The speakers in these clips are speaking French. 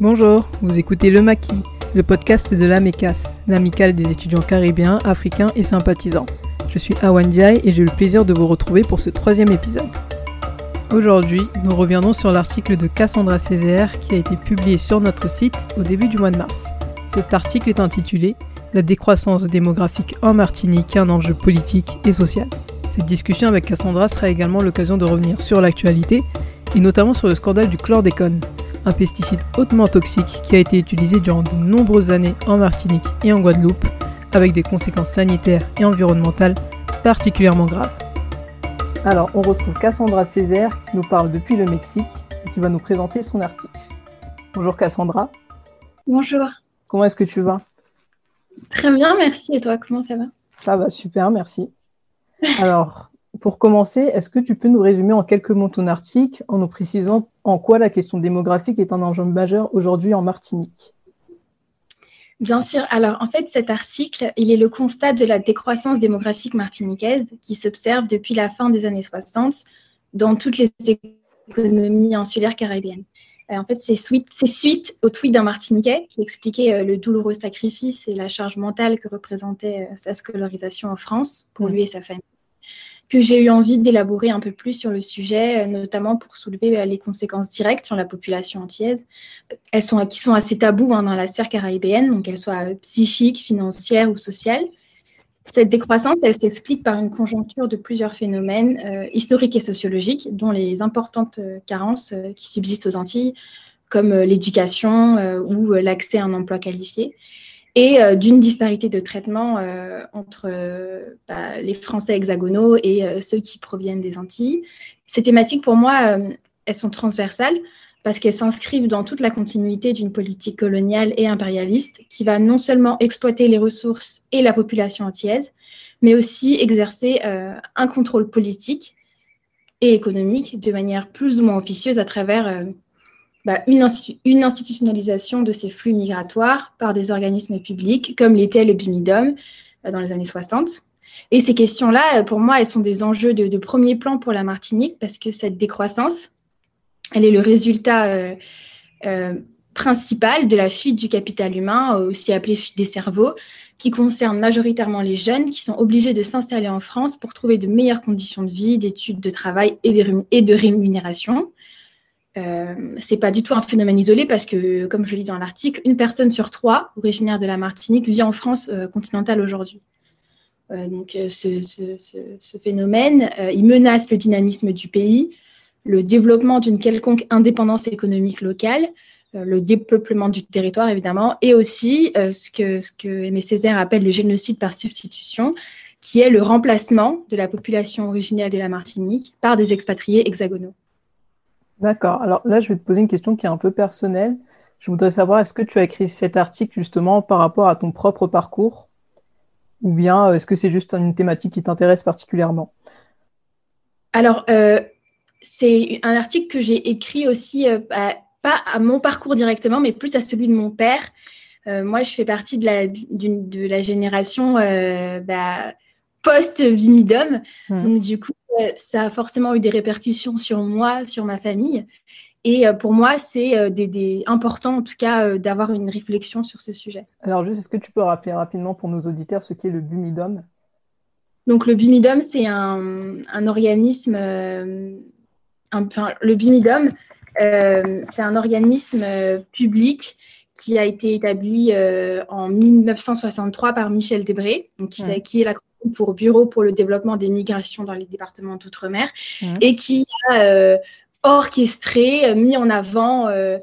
Bonjour, vous écoutez Le Maquis, le podcast de l'AMECAS, l'amicale des étudiants caribéens, africains et sympathisants. Je suis Awan et j'ai le plaisir de vous retrouver pour ce troisième épisode. Aujourd'hui, nous reviendrons sur l'article de Cassandra Césaire qui a été publié sur notre site au début du mois de mars. Cet article est intitulé La décroissance démographique en Martinique, un enjeu politique et social. Cette discussion avec Cassandra sera également l'occasion de revenir sur l'actualité et notamment sur le scandale du chlordécone, un pesticide hautement toxique qui a été utilisé durant de nombreuses années en Martinique et en Guadeloupe, avec des conséquences sanitaires et environnementales particulièrement graves. Alors, on retrouve Cassandra Césaire qui nous parle depuis le Mexique et qui va nous présenter son article. Bonjour Cassandra. Bonjour. Comment est-ce que tu vas? Très bien, merci. Et toi, comment ça va? Ça va super, merci. Alors, pour commencer, est-ce que tu peux nous résumer en quelques mots ton article en nous précisant en quoi la question démographique est un enjeu majeur aujourd'hui en Martinique? Bien sûr. Alors, en fait, cet article, il est le constat de la décroissance démographique martiniquaise qui s'observe depuis la fin des années 60 dans toutes les économies insulaires caribéennes. Euh, en fait, c'est suite, suite, au tweet d'un Martiniquais qui expliquait euh, le douloureux sacrifice et la charge mentale que représentait euh, sa scolarisation en France pour mmh. lui et sa famille que j'ai eu envie d'élaborer un peu plus sur le sujet, euh, notamment pour soulever euh, les conséquences directes sur la population antillaise. Elles sont, qui sont assez taboues hein, dans la sphère caribéenne, donc qu'elles soient euh, psychiques, financières ou sociales. Cette décroissance, elle s'explique par une conjoncture de plusieurs phénomènes historiques et sociologiques, dont les importantes carences qui subsistent aux Antilles, comme l'éducation ou l'accès à un emploi qualifié, et euh, d'une disparité de traitement euh, entre euh, bah, les Français hexagonaux et ceux qui proviennent des Antilles. Ces thématiques, pour moi, elles sont transversales parce qu'elles s'inscrivent dans toute la continuité d'une politique coloniale et impérialiste qui va non seulement exploiter les ressources et la population antillaise, mais aussi exercer un contrôle politique et économique de manière plus ou moins officieuse à travers bah, une, institutionnalisation de ces flux migratoires par des organismes publics, comme l'était le BIMIDOM euh, dans les années 60. Et ces questions-là, euh, pour moi, elles sont des enjeux de, premier plan pour la Martinique, parce que cette décroissance, elle est le résultat euh, principal de la fuite du capital humain, aussi appelée fuite des cerveaux, qui concerne majoritairement les jeunes qui sont obligés de s'installer en France pour trouver de meilleures conditions de vie, d'études, de travail et de rémunération. Euh, c'est pas du tout un phénomène isolé parce que, comme je le dis dans l'article, une personne sur trois originaire de la Martinique vit en France euh, continentale aujourd'hui. Euh, donc, euh, ce, phénomène, il menace le dynamisme du pays, le développement d'une quelconque indépendance économique locale, le dépeuplement du territoire évidemment, et aussi ce que, ce que Aimé Césaire appelle le génocide par substitution, qui est le remplacement de la population originaire de la Martinique par des expatriés hexagonaux. D'accord. Alors là, je vais te poser une question qui est un peu personnelle. Je voudrais savoir, est-ce que tu as écrit cet article justement par rapport à ton propre parcours? Ou bien euh, est-ce que c'est juste une thématique qui t'intéresse particulièrement? Alors, euh, c'est un article que j'ai écrit aussi, euh, pas à mon parcours directement, mais plus à celui de mon père. moi, je fais partie de la, génération bah, post-Vimidum. Hmm. Donc, du coup, euh, ça a forcément eu des répercussions sur moi, sur ma famille. Et euh, pour moi, c'est euh, des, important, en tout cas, d'avoir une réflexion sur ce sujet. Alors, juste, est-ce que tu peux rappeler rapidement pour nos auditeurs ce qu'est le Bumidum Donc, le Bumidum, c'est un, organisme. enfin, le Bumidum, c'est un organisme public qui a été établi en 1963 par Michel Debré, donc qui, qui est la pour Bureau pour le développement des migrations dans les départements d'outre-mer mmh. et qui a euh, orchestré, euh, mis en avant euh,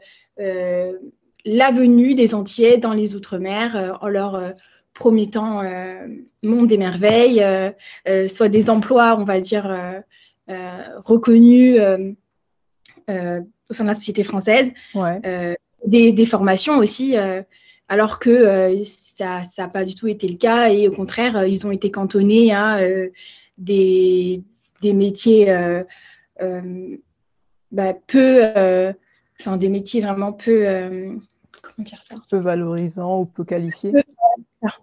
la venue des Antillais dans les outre-mer en leur promettant monde des merveilles, soit des emplois, on va dire, reconnus au sein de la société française, des, des, formations aussi alors que euh, ça n'a pas du tout été le cas et au contraire, euh, ils ont été cantonnés à euh, des, métiers bah, peu, enfin des métiers vraiment peu, comment dire ça? Peu valorisants ou peu qualifiés.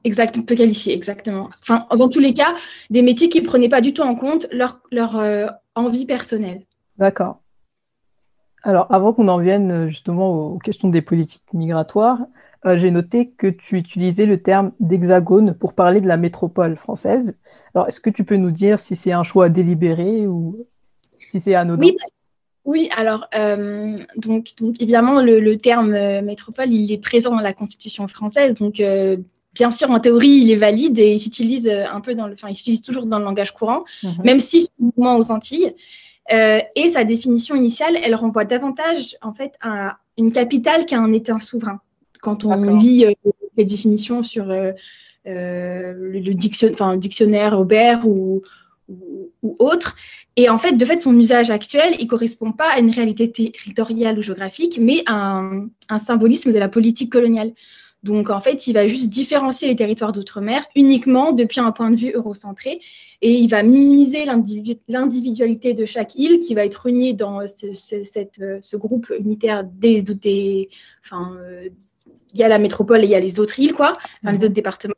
Exactement, peu qualifiés, exactement. Enfin, dans tous les cas, des métiers qui ne prenaient pas du tout en compte leur, leur envie personnelle. D'accord. Alors, avant qu'on en vienne justement aux questions des politiques migratoires, euh, j'ai noté que tu utilisais le terme d'hexagone pour parler de la métropole française. Alors, est-ce que tu peux nous dire si c'est un choix délibéré ou si c'est anodin? Oui, oui alors, euh, donc, évidemment, le, terme euh, métropole, il est présent dans la Constitution française. Donc, bien sûr, en théorie, il est valide et il s'utilise un peu dans le, enfin, il s'utilise toujours dans le langage courant, mhm. même si souvent aux Antilles. et sa définition initiale, elle renvoie davantage en fait à une capitale qu'à un État souverain quand on lit euh, les définitions sur euh, euh, le, dictionnaire Aubert ou, autre. Et en fait, de fait, son usage actuel, il ne correspond pas à une réalité territoriale ou géographique, mais à un, symbolisme de la politique coloniale. Donc, en fait, il va juste différencier les territoires d'outre-mer uniquement depuis un point de vue eurocentré et il va minimiser l'individualité de chaque île qui va être reniée dans ce, cette, ce groupe unitaire des, des, enfin, il y a la métropole et il y a les autres îles, quoi, enfin, les mhm. autres départements.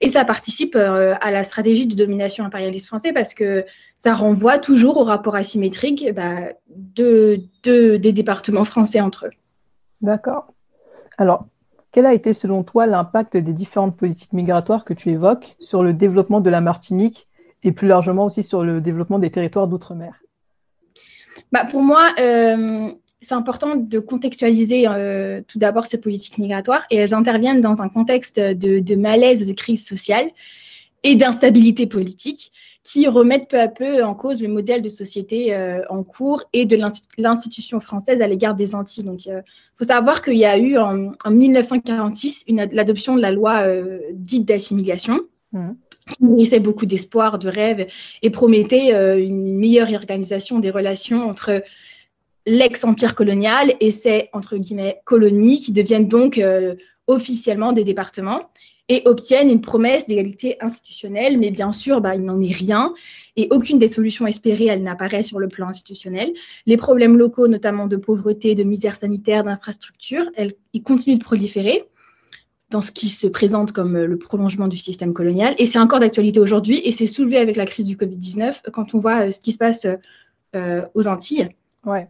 Et ça participe euh, à la stratégie de domination impérialiste français parce que ça renvoie toujours au rapport asymétrique bah, de, des départements français entre eux. D'accord. Alors, quel a été selon toi l'impact des différentes politiques migratoires que tu évoques sur le développement de la Martinique et plus largement aussi sur le développement des territoires d'outre-mer? Bah Pour moi, euh, c'est important de contextualiser euh, tout d'abord ces politiques migratoires et elles interviennent dans un contexte de, malaise, de crise sociale et d'instabilité politique qui remettent peu à peu en cause le modèle de société euh, en cours et de l'institution française à l'égard des Antilles. Donc, il faut savoir qu'il y a eu en, 1946 l'adoption de la loi euh, dite d'assimilation. Mmh. qui nourrissait beaucoup d'espoir, de rêves et promettait une meilleure organisation des relations entre l'ex-empire colonial et ces, entre guillemets, colonies qui deviennent donc euh, officiellement des départements et obtiennent une promesse d'égalité institutionnelle, mais bien sûr, bah, il n'en est rien et aucune des solutions espérées, elle n'apparaît sur le plan institutionnel. Les problèmes locaux, notamment de pauvreté, de misère sanitaire, d'infrastructure, ils continuent de proliférer dans ce qui se présente comme le prolongement du système colonial. Et c'est encore d'actualité aujourd'hui et c'est soulevé avec la crise du Covid-19 quand on voit euh, ce qui se passe euh, aux Antilles. Ouais.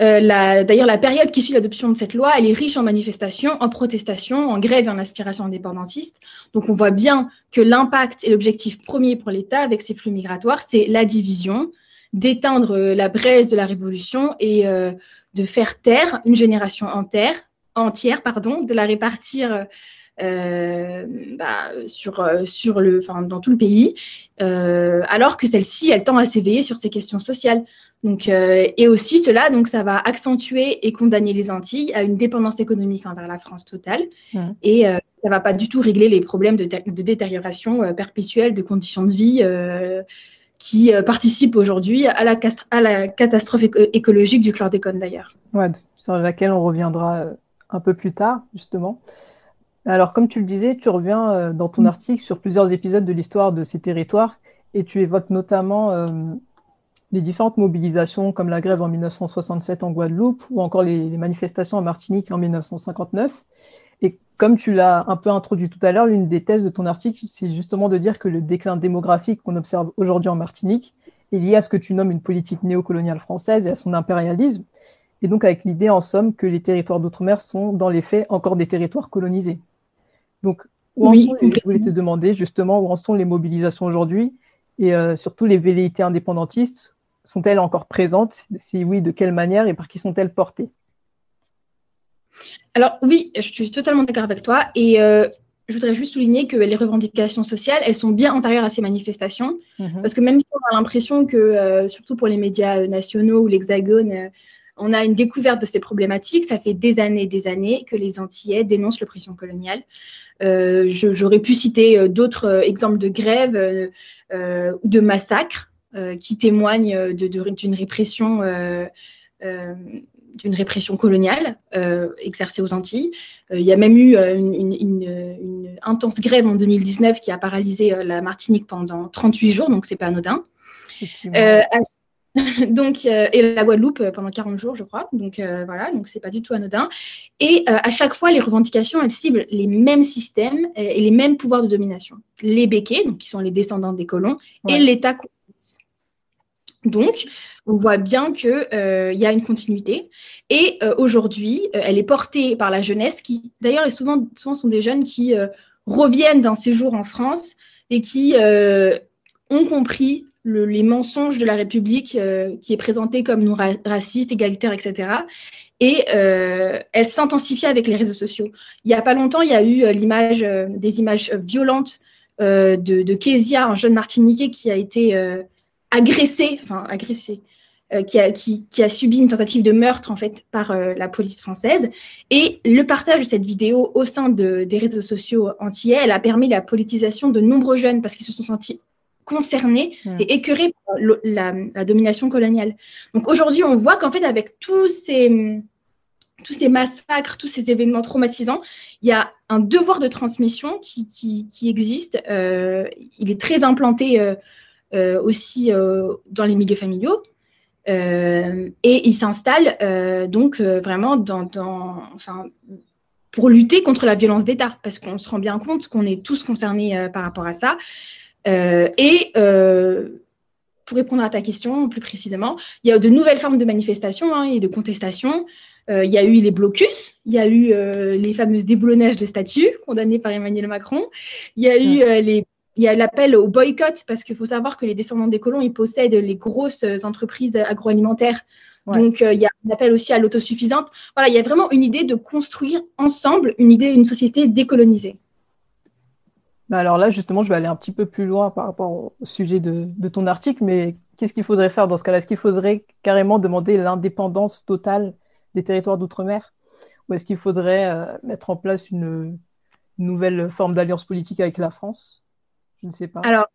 Euh, d'ailleurs, la période qui suit l'adoption de cette loi, elle est riche en manifestations, en protestations, en grèves et en aspirations indépendantistes. Donc, on voit bien que l'impact et l'objectif premier pour l'État avec ces flux migratoires, c'est la division, d'éteindre euh, la braise de la révolution et euh, de faire taire une génération entière, pardon, de la répartir bah, sur, sur le, dans tout le pays, alors que celle-ci, elle tend à s'éveiller sur ces questions sociales. Donc, euh, et aussi cela, donc ça va accentuer et condamner les Antilles à une dépendance économique envers la France totale. Mmh. Et euh, ça ne va pas du tout régler les problèmes de, détérioration euh, perpétuelle de conditions de vie qui participent aujourd'hui à la, à la catastrophe écologique du chlordécone d'ailleurs. Ouais, sur laquelle on reviendra un peu plus tard, justement. Alors, comme tu le disais, tu reviens dans ton mmh. article sur plusieurs épisodes de l'histoire de ces territoires et tu évoques notamment les différentes mobilisations comme la grève en 1967 en Guadeloupe ou encore les, manifestations en Martinique en 1959. Et comme tu l'as un peu introduit tout à l'heure, l'une des thèses de ton article, c'est justement de dire que le déclin démographique qu'on observe aujourd'hui en Martinique est lié à ce que tu nommes une politique néocoloniale française et à son impérialisme. Et donc avec l'idée en somme que les territoires d'outre-mer sont dans les faits encore des territoires colonisés. Donc, où en sont, je voulais te demander justement où en sont les mobilisations aujourd'hui et euh, surtout les velléités indépendantistes sont-elles encore présentes? Si oui, de quelle manière et par qui sont-elles portées? Alors oui, je suis totalement d'accord avec toi. Et euh, je voudrais juste souligner que les revendications sociales, elles sont bien antérieures à ces manifestations. Mhm. Parce que même si on a l'impression que, euh, surtout pour les médias nationaux ou l'Hexagone, euh, on a une découverte de ces problématiques. Ça fait des années et des années que les Antillais dénoncent l'oppression coloniale. J'aurais pu citer d'autres exemples de grèves ou de massacres euh, qui témoignent euh, d'une répression euh, d'une répression coloniale exercée aux Antilles. il y a même eu une, intense grève en 2019 qui a paralysé la Martinique pendant 38 jours, donc c'est pas anodin. donc, et la Guadeloupe pendant 40 jours, je crois. Donc voilà, donc c'est pas du tout anodin. Et à chaque fois, les revendications, elles ciblent les mêmes systèmes et les mêmes pouvoirs de domination. Les béquets, donc qui sont les descendants des colons, et l'État Donc, on voit bien qu'il euh, y a une continuité. Et euh, aujourd'hui, euh, elle est portée par la jeunesse, qui d'ailleurs, souvent, souvent sont des jeunes qui reviennent d'un séjour en France et qui ont compris les mensonges de la République qui est présentée comme nous raciste, égalitaire, etc. Et elle s'intensifie avec les réseaux sociaux. Il n'y a pas longtemps, il y a eu l'image, des images violentes de, de Kezia, un jeune Martiniquais qui a été agressé, enfin agressé, euh, qui, a, qui, a, subi une tentative de meurtre en fait par euh, la police française. Et le partage de cette vidéo au sein de, des réseaux sociaux entiers, elle a permis la politisation de nombreux jeunes parce qu'ils se sont sentis concernés et écœurés par la, la, domination coloniale. Donc aujourd'hui, on voit qu'en fait, avec tous ces, tous ces massacres, tous ces événements traumatisants, il y a un devoir de transmission qui, qui, qui existe. Euh, il est très implanté aussi euh, dans les milieux familiaux. Euh, et il s'installe donc vraiment dans, enfin, pour lutter contre la violence d'État, parce qu'on se rend bien compte qu'on est tous concernés par rapport à ça. et pour répondre à ta question plus précisément, il y a de nouvelles formes de manifestations hein, et de contestations. il y a eu les blocus, il y a eu les fameuses déboulonnages de statues condamnées par Emmanuel Macron, il y a eu les il y a l'appel au boycott parce qu'il faut savoir que les descendants des colons, ils possèdent les grosses entreprises agroalimentaires. Donc, euh, il y a un appel aussi à l'autosuffisante. Voilà, il y a vraiment une idée de construire ensemble une idée d'une société décolonisée. Bah, alors là, justement, je vais aller un petit peu plus loin par rapport au sujet de, ton article, mais qu'est-ce qu'il faudrait faire dans ce cas-là? Est-ce qu'il faudrait carrément demander l'indépendance totale des territoires d'outre-mer? Ou est-ce qu'il faudrait euh, mettre en place une nouvelle forme d'alliance politique avec la France? Je ne sais pas. Alors,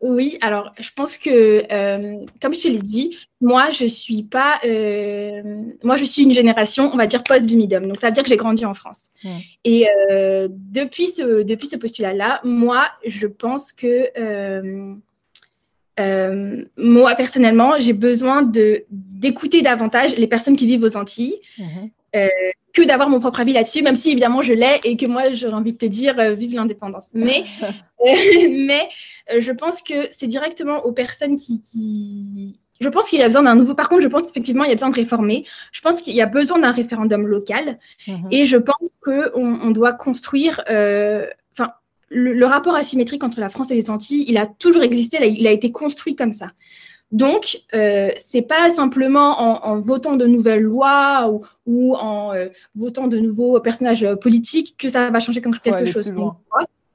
oui, alors je pense que, euh, comme je te l'ai dit, moi je suis pas, euh, moi je suis une génération, on va dire post-Bumidum, donc ça veut dire que j'ai grandi en France. Et euh, depuis ce, depuis ce postulat-là, moi je pense que moi personnellement, j'ai besoin de d'écouter davantage les personnes qui vivent aux Antilles. Mhm que d'avoir mon propre avis là-dessus, même si évidemment je l'ai et que moi j'aurais envie de te dire euh, vive l'indépendance. Mais, euh, mais euh, je pense que c'est directement aux personnes qui, qui... Je pense qu'il y a besoin d'un nouveau. Par contre, je pense qu'effectivement, il y a besoin de réformer. Je pense qu'il y a besoin d'un référendum local. Mhm. Et je pense qu'on on doit construire. Enfin, le, rapport asymétrique entre la France et les Antilles, il a toujours existé. il a été construit comme ça. Donc, euh, ce n'est pas simplement en, votant de nouvelles lois ou, en euh, votant de nouveaux personnages politiques que ça va changer quelque chose.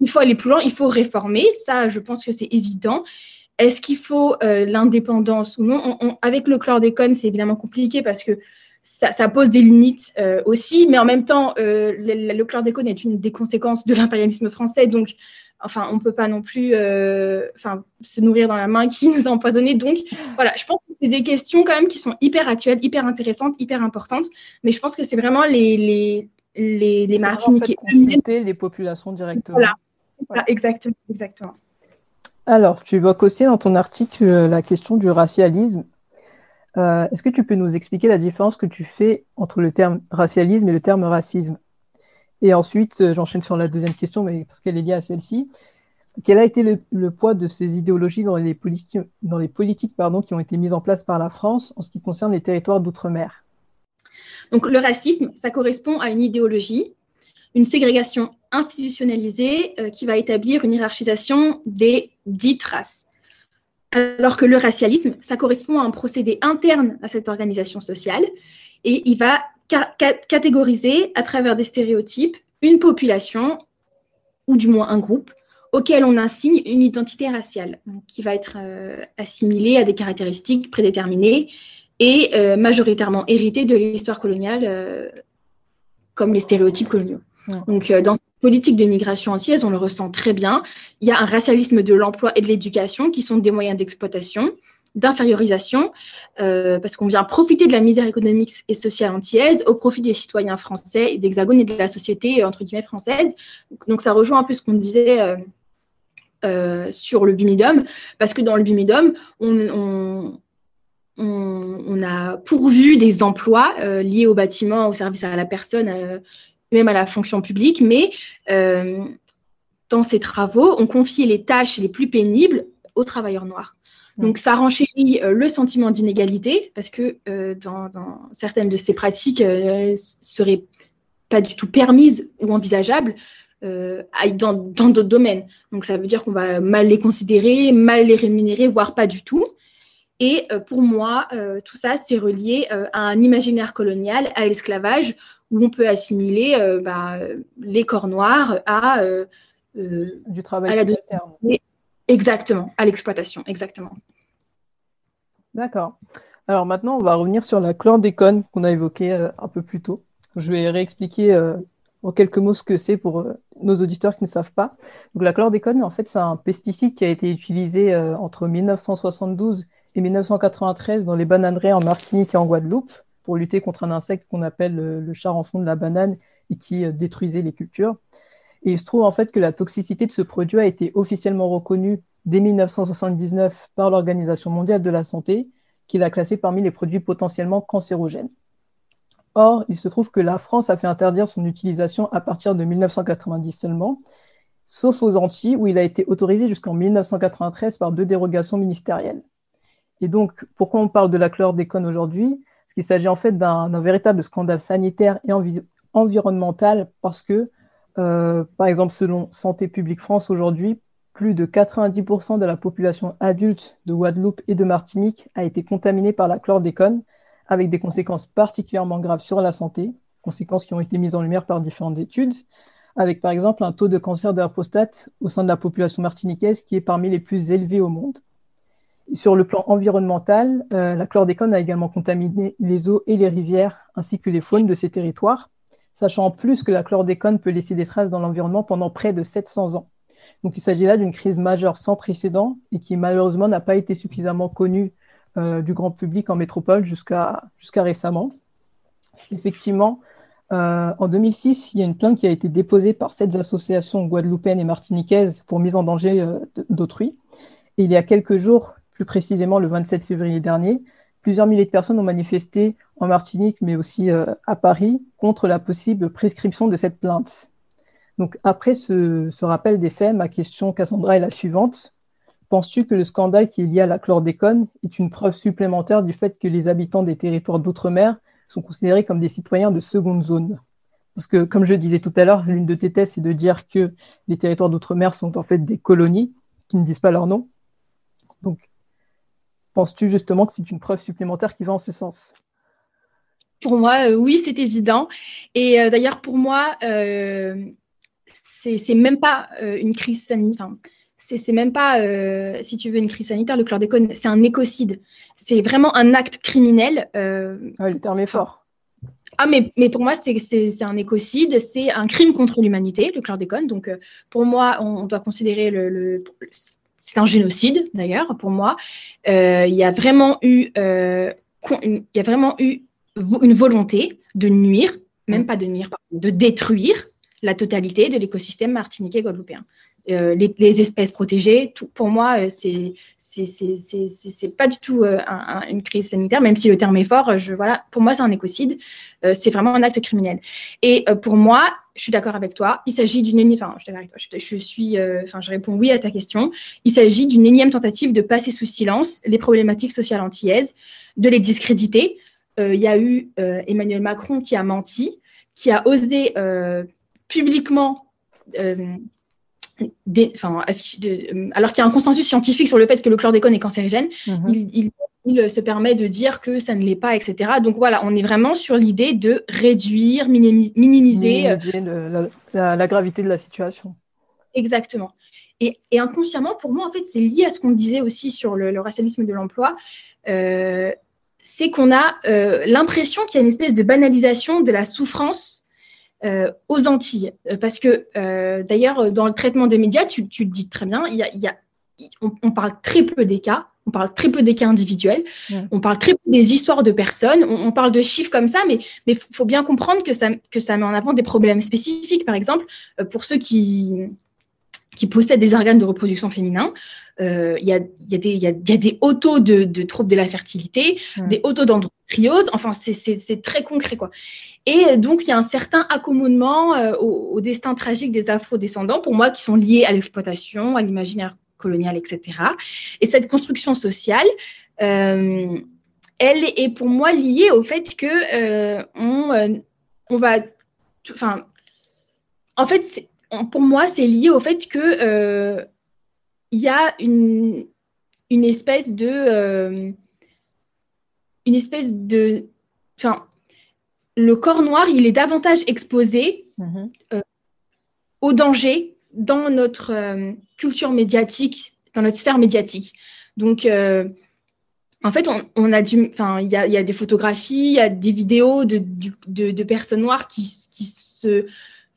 Il faut aller plus loin, il faut réformer. Ça, je pense que c'est évident. Est-ce qu'il faut euh, l'indépendance ou non? Avec le chlordécone, c'est évidemment compliqué parce que ça, pose des limites aussi, mais en même temps, le, le, chlordécone est une des conséquences de l'impérialisme français. Donc, enfin, on ne peut pas non plus euh, se nourrir dans la main qui nous a empoisonnés. Donc, voilà, je pense que c'est des questions quand même qui sont hyper actuelles, hyper intéressantes, hyper importantes. Mais je pense que c'est vraiment les, les, les, les Martiniquais. les populations directement. Voilà, exactement, exactement. Alors, tu évoques aussi dans ton article euh, la question du racialisme. Euh, est-ce que tu peux nous expliquer la différence que tu fais entre le terme racialisme et le terme racisme? Et ensuite, euh, j'enchaîne sur la deuxième question, mais parce qu'elle est liée à celle-ci. Quel a été le, poids de ces idéologies dans les politiques, dans les politiques pardon, qui ont été mises en place par la France en ce qui concerne les territoires d'outre-mer? Donc le racisme, ça correspond à une idéologie, une ségrégation institutionnalisée euh, qui va établir une hiérarchisation des dites races. Alors que le racialisme, ça correspond à un procédé interne à cette organisation sociale et il va catégoriser à travers des stéréotypes une population, ou du moins un groupe, auquel on assigne une identité raciale, qui va être euh, assimilée à des caractéristiques prédéterminées et euh, majoritairement héritées de l'histoire coloniale, euh, comme les stéréotypes coloniaux. Donc, dans cette politique de migration entière, on le ressent très bien. Il y a un racialisme de l'emploi et de l'éducation qui sont des moyens d'exploitation d'infériorisation, euh, parce qu'on vient profiter de la misère économique et sociale antillaise au profit des citoyens français, d'Hexagone et de la société, entre guillemets, française. Donc ça rejoint un peu ce qu'on disait euh, euh, sur le bumidum, parce que dans le bumidum, on, on, a pourvu des emplois liés au bâtiment, au service à la personne, même à la fonction publique, mais dans ces travaux, on confiait les tâches les plus pénibles aux travailleurs noirs. Donc, ça renchérit le sentiment d'inégalité parce que dans, certaines de ces pratiques, elles seraient pas du tout permises ou envisageables dans d'autres domaines. Donc, ça veut dire qu'on va mal les considérer, mal les rémunérer, voire pas du tout. Et euh, pour moi, euh, tout ça, c'est relié euh, à un imaginaire colonial, à l'esclavage, où on peut assimiler bah, les corps noirs à du travail à la Exactement, à l'exploitation, exactement. D'accord. Alors maintenant, on va revenir sur la chlordécone qu'on a évoquée un peu plus tôt. Je vais réexpliquer en quelques mots ce que c'est pour nos auditeurs qui ne savent pas. Donc la chlordécone, en fait, c'est un pesticide qui a été utilisé entre 1972 et 1993 dans les bananeraies en Martinique et en Guadeloupe pour lutter contre un insecte qu'on appelle le charançon de la banane et qui euh, détruisait les cultures. Et il se trouve en fait que la toxicité de ce produit a été officiellement reconnue dès 1979 par l'Organisation mondiale de la santé, qui l'a classé parmi les produits potentiellement cancérogènes. Or, il se trouve que la France a fait interdire son utilisation à partir de 1990 seulement, sauf aux Antilles où il a été autorisé jusqu'en 1993 par deux dérogations ministérielles. Et donc, pourquoi on parle de la chlordécone aujourd'hui? Parce qu'il s'agit en fait d'un véritable scandale sanitaire et environnemental parce que, euh, par exemple, selon Santé publique France aujourd'hui, plus de 90% de la population adulte de Guadeloupe et de Martinique a été contaminée par la chlordécone, avec des conséquences particulièrement graves sur la santé, conséquences qui ont été mises en lumière par différentes études, avec par exemple un taux de cancer de la prostate au sein de la population martiniquaise qui est parmi les plus élevés au monde. Sur le plan environnemental, euh, la chlordécone a également contaminé les eaux et les rivières, ainsi que les faunes de ces territoires, sachant en plus que la chlordécone peut laisser des traces dans l'environnement pendant près de 700 ans. Donc il s'agit là d'une crise majeure sans précédent et qui malheureusement n'a pas été suffisamment connue euh, du grand public en métropole jusqu'à récemment. Effectivement, euh, en 2006, il y a une plainte qui a été déposée par sept associations guadeloupéennes et martiniquaises pour mise en danger d'autrui. Et il y a quelques jours, plus précisément le 27 février dernier, plusieurs milliers de personnes ont manifesté en Martinique, mais aussi euh, à Paris, contre la possible prescription de cette plainte. Donc après ce, rappel des faits, ma question, Cassandra, est la suivante. Penses-tu que le scandale qui est lié à la chlordécone est une preuve supplémentaire du fait que les habitants des territoires d'outre-mer sont considérés comme des citoyens de seconde zone? Parce que, comme je disais tout à l'heure, l'une de tes thèses, c'est de dire que les territoires d'outre-mer sont en fait des colonies qui ne disent pas leur nom. Donc, Penses-tu justement que c'est une preuve supplémentaire qui va en ce sens? Pour moi, euh, oui, c'est évident. Et euh, d'ailleurs, pour moi, euh, c'est même pas une crise sanitaire. c'est même pas, si tu veux, une crise sanitaire. Le chlordécone, c'est un écocide. C'est vraiment un acte criminel. le terme est fort. Ah, mais, mais pour moi, c'est un écocide, c'est un crime contre l'humanité, le chlordécone. Donc, pour moi, on, doit considérer le c'est un génocide d'ailleurs pour moi. Il y a vraiment eu, il y a vraiment eu une volonté de nuire, même mm. pas de nuire, de détruire la totalité de l'écosystème martiniquais guadeloupéen. Euh, les, espèces protégées, tout, pour moi, c'est c'est pas du tout une crise sanitaire, même si le terme est fort. Je, voilà, pour moi, c'est un écocide. c'est vraiment un acte criminel. Et pour moi, je suis d'accord avec toi. Il s'agit d'une énième. Enfin, je, je, je suis. Euh, enfin, je réponds oui à ta question. Il s'agit d'une énième tentative de passer sous silence les problématiques sociales antillaises, de les discréditer. Euh, il y a eu euh, Emmanuel Macron qui a menti, qui a osé publiquement. Des, enfin, alors qu'il y a un consensus scientifique sur le fait que le chlordécone est cancérigène, mm-hmm. il, il il se permet de dire que ça ne l'est pas, etc. Donc voilà, on est vraiment sur l'idée de réduire, minimiser, euh, la, gravité de la situation. Exactement. Et, inconsciemment, pour moi, en fait, c'est lié à ce qu'on disait aussi sur le, racialisme de l'emploi. Euh, c'est qu'on a euh, l'impression qu'il y a une espèce de banalisation de la souffrance aux Antilles. Parce que, d'ailleurs, dans le traitement des médias, tu, le dis très bien, il y a, on, parle très peu des cas on parle très peu des cas individuels, on parle très peu des histoires de personnes, on, parle de chiffres comme ça, mais il faut bien comprendre que ça, que ça met en avant des problèmes spécifiques. Par exemple, euh, pour ceux qui, qui possèdent des organes de reproduction féminin, il y, a, des hauts taux de, troubles de la fertilité, des hauts taux d'endométriose, enfin, c'est très concret. quoi. Et donc, il y a un certain accommodement euh, au, au, destin tragique des afro-descendants, pour moi, qui sont liés à l'exploitation, à l'imaginaire coloniale, etc. Et cette construction sociale, elle est pour moi liée au fait que on, on va, enfin, en fait, pour moi, c'est lié au fait que il y a une, une espèce de une espèce de enfin le corps noir, il est davantage exposé mhm. euh, au danger dans notre euh, culture médiatique, dans notre sphère médiatique. Donc, euh, en fait, on, a du, enfin, il y a, des photographies, il y a des vidéos de, de, personnes noires qui, qui se,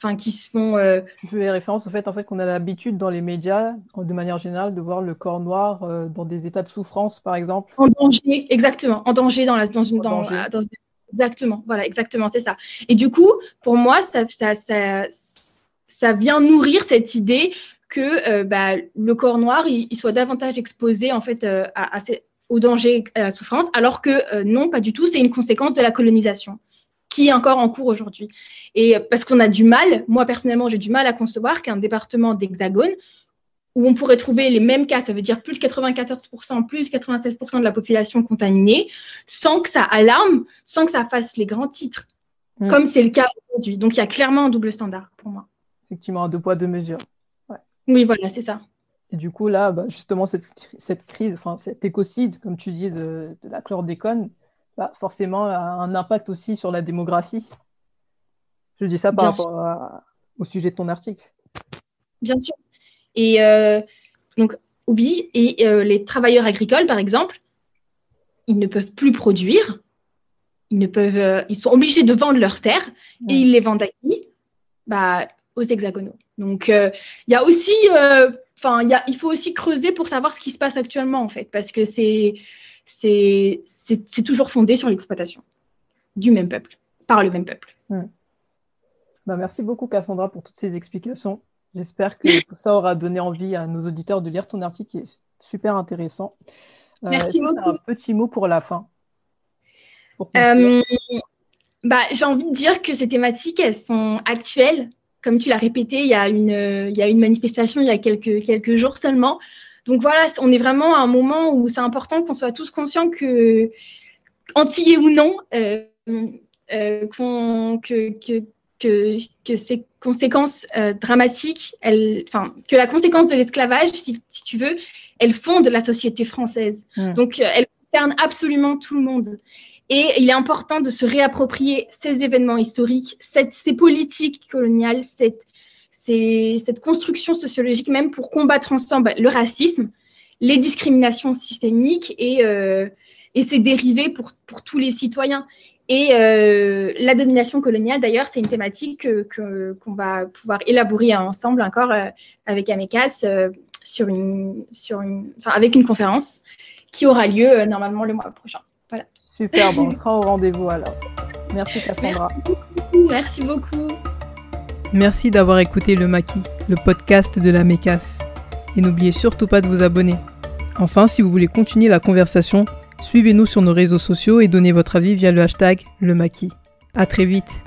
enfin, qui se font. Tu fais référence au fait, en fait, qu'on a l'habitude dans les médias, de manière générale, de voir le corps noir dans des états de souffrance, par exemple. En danger, exactement, en danger dans la, dans une, dans, dans, Exactement, voilà, exactement, c'est ça. Et du coup, pour moi, ça, ça, ça, ça vient nourrir cette idée que euh, bah, le corps noir, il, soit davantage exposé en fait euh, à, au danger, à la souffrance, alors que euh, non, pas du tout, c'est une conséquence de la colonisation qui est encore en cours aujourd'hui. Et parce qu'on a du mal, moi personnellement, j'ai du mal à concevoir qu'un département d'Hexagone où on pourrait trouver les mêmes cas, ça veut dire plus de 94%, plus de 96% de la population contaminée, sans que ça alarme, sans que ça fasse les grands titres, mm. comme c'est le cas aujourd'hui. Donc il y a clairement un double standard pour moi. Effectivement, deux poids, deux mesures. Oui, voilà, c'est ça. Et du coup, là, bah, justement, cette, crise, enfin, cet écocide, comme tu dis, de, la chlordécone, bah, forcément, un impact aussi sur la démographie. Je dis ça par rapport au sujet de ton article. Bien sûr. Et euh, donc, Obi et euh, les travailleurs agricoles, par exemple, ils ne peuvent plus produire. Ils, ne peuvent, euh, ils sont obligés de vendre leurs terres et ils les vendent à qui? Bah, Aux hexagonaux. Donc, il y a aussi, enfin, il faut aussi creuser pour savoir ce qui se passe actuellement, en fait, parce que c'est c'est toujours fondé sur l'exploitation du même peuple, par le même peuple. Bah, merci beaucoup, Cassandra, pour toutes ces explications. J'espère que tout ça aura donné envie à nos auditeurs de lire ton article qui est super intéressant. Euh, Merci beaucoup. Un petit mot pour la fin. Euh, bah, J'ai envie de dire que ces thématiques, elles sont actuelles. Comme tu l'as répété, il y, a une, il y a une manifestation il y a quelques, quelques jours seulement. Donc voilà, on est vraiment à un moment où c'est important qu'on soit tous conscients que, antillais ou non, euh, que, que, que, que ces conséquences euh, dramatiques, que la conséquence de l'esclavage, si, si, tu veux, elle fonde la société française. Donc, euh, elle concerne absolument tout le monde. Et il est important de se réapproprier ces événements historiques, cette, ces politiques coloniales, cette, cette construction sociologique, même pour combattre ensemble le racisme, les discriminations systémiques et, euh, et ses dérivés pour, pour tous les citoyens. Et euh, la domination coloniale, d'ailleurs, c'est une thématique qu'on va pouvoir élaborer ensemble encore euh, avec Amekas sur une, sur une, avec une conférence qui aura lieu normalement le mois prochain. Voilà. Super, bon, on sera au rendez-vous alors. Merci Cassandra. Merci beaucoup. Merci d'avoir écouté Le Maquis, le podcast de la MECAS. Et n'oubliez surtout pas de vous abonner. Enfin, si vous voulez continuer la conversation, Suivez-nous sur nos réseaux sociaux et donnez votre avis via le hashtag Le Maquis. À très vite